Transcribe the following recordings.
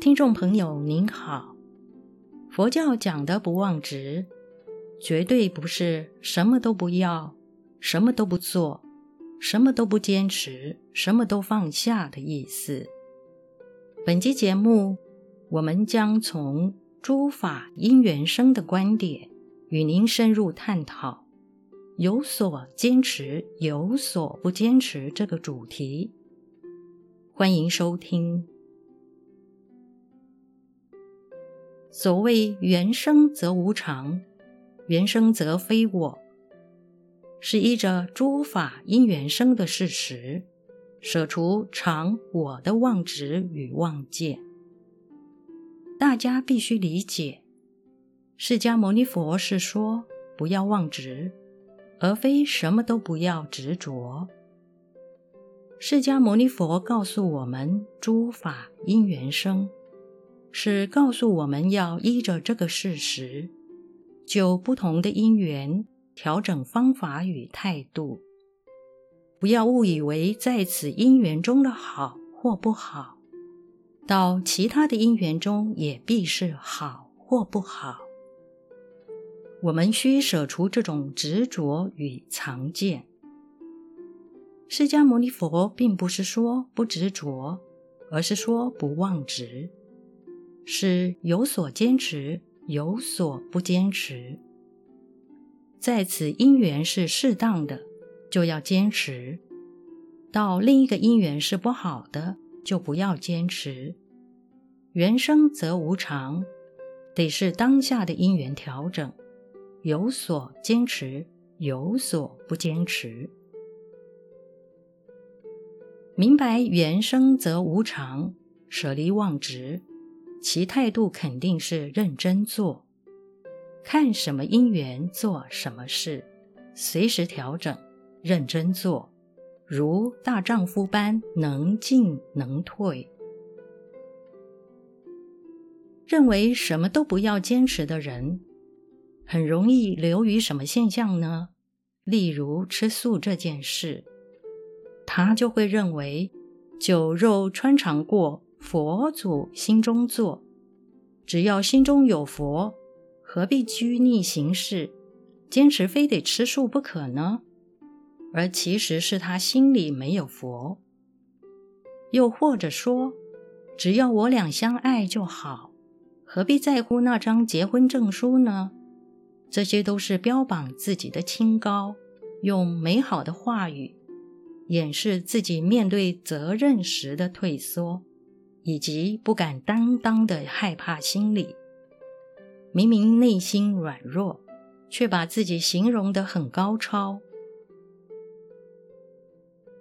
听众朋友您好，佛教讲的不妄执，绝对不是什么都不要，什么都不做，什么都不坚持，什么都放下的意思。本期节目，我们将从诸法因缘生的观点，与您深入探讨有所坚持、有所不坚持这个主题。欢迎收听。所谓缘生则无常，缘生则非我，是依着诸法因缘生的事实，舍除常我的妄执与妄见。大家必须理解，释迦牟尼佛是说不要妄执，而非什么都不要执着。释迦牟尼佛告诉我们，诸法因缘生，是告诉我们要依着这个事实，就不同的因缘调整方法与态度，不要误以为在此因缘中的好或不好，到其他的因缘中也必是好或不好。我们需舍除这种执着与藏见。释迦牟尼佛并不是说不执着，而是说不妄执，是有所坚持，有所不坚持。在此因缘是适当的，就要坚持；到另一个因缘是不好的，就不要坚持。缘生则无常，得是当下的因缘调整，有所坚持，有所不坚持。明白缘生则无常，舍离妄执，其态度肯定是认真做，看什么因缘做什么事，随时调整，认真做，如大丈夫般能进能退。认为什么都不要坚持的人，很容易流于什么现象呢？例如吃素这件事。他就会认为，酒肉穿肠过，佛祖心中坐。只要心中有佛，何必拘泥形式，坚持非得吃素不可呢？而其实是他心里没有佛。又或者说，只要我俩相爱就好，何必在乎那张结婚证书呢？这些都是标榜自己的清高，用美好的话语。掩饰自己面对责任时的退缩，以及不敢担当的害怕心理。明明内心软弱，却把自己形容得很高超。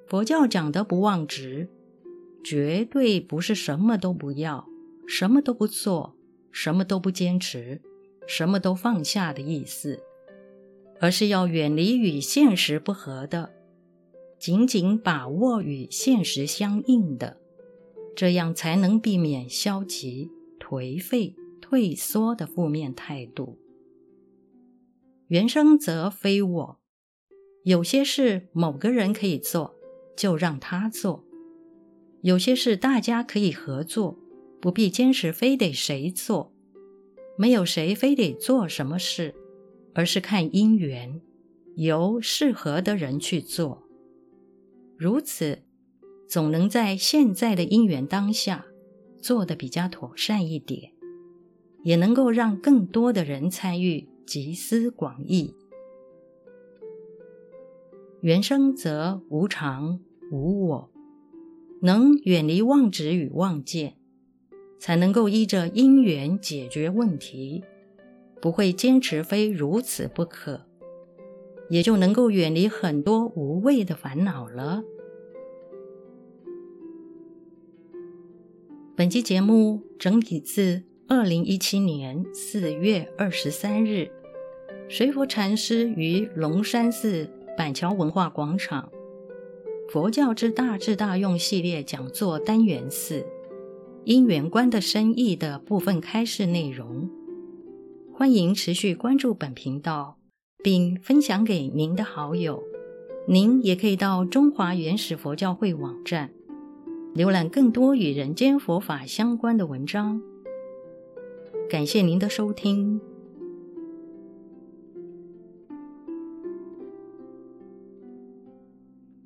佛教讲的不妄执，绝对不是什么都不要、什么都不做、什么都不坚持、什么都放下的意思，而是要远离与现实不合的。紧紧把握与现实相应的，这样才能避免消极、颓废、退缩的负面态度。原生则非我，有些事某个人可以做，就让他做；有些事大家可以合作，不必坚持非得谁做。没有谁非得做什么事，而是看因缘，由适合的人去做。如此，总能在现在的因缘当下做得比较妥善一点，也能够让更多的人参与，集思广益。缘生则无常无我，能远离妄执与妄见，才能够依着因缘解决问题，不会坚持非如此不可。也就能够远离很多无谓的烦恼了。本期节目整理自二零一七年四月二十三日，随佛禅师于龙山寺板桥文化广场《佛教之大智大用》系列讲座单元四“因缘观的深意”的部分开示内容。欢迎持续关注本频道。并分享给您的好友。您也可以到中华原始佛教会网站浏览更多与人间佛法相关的文章。感谢您的收听。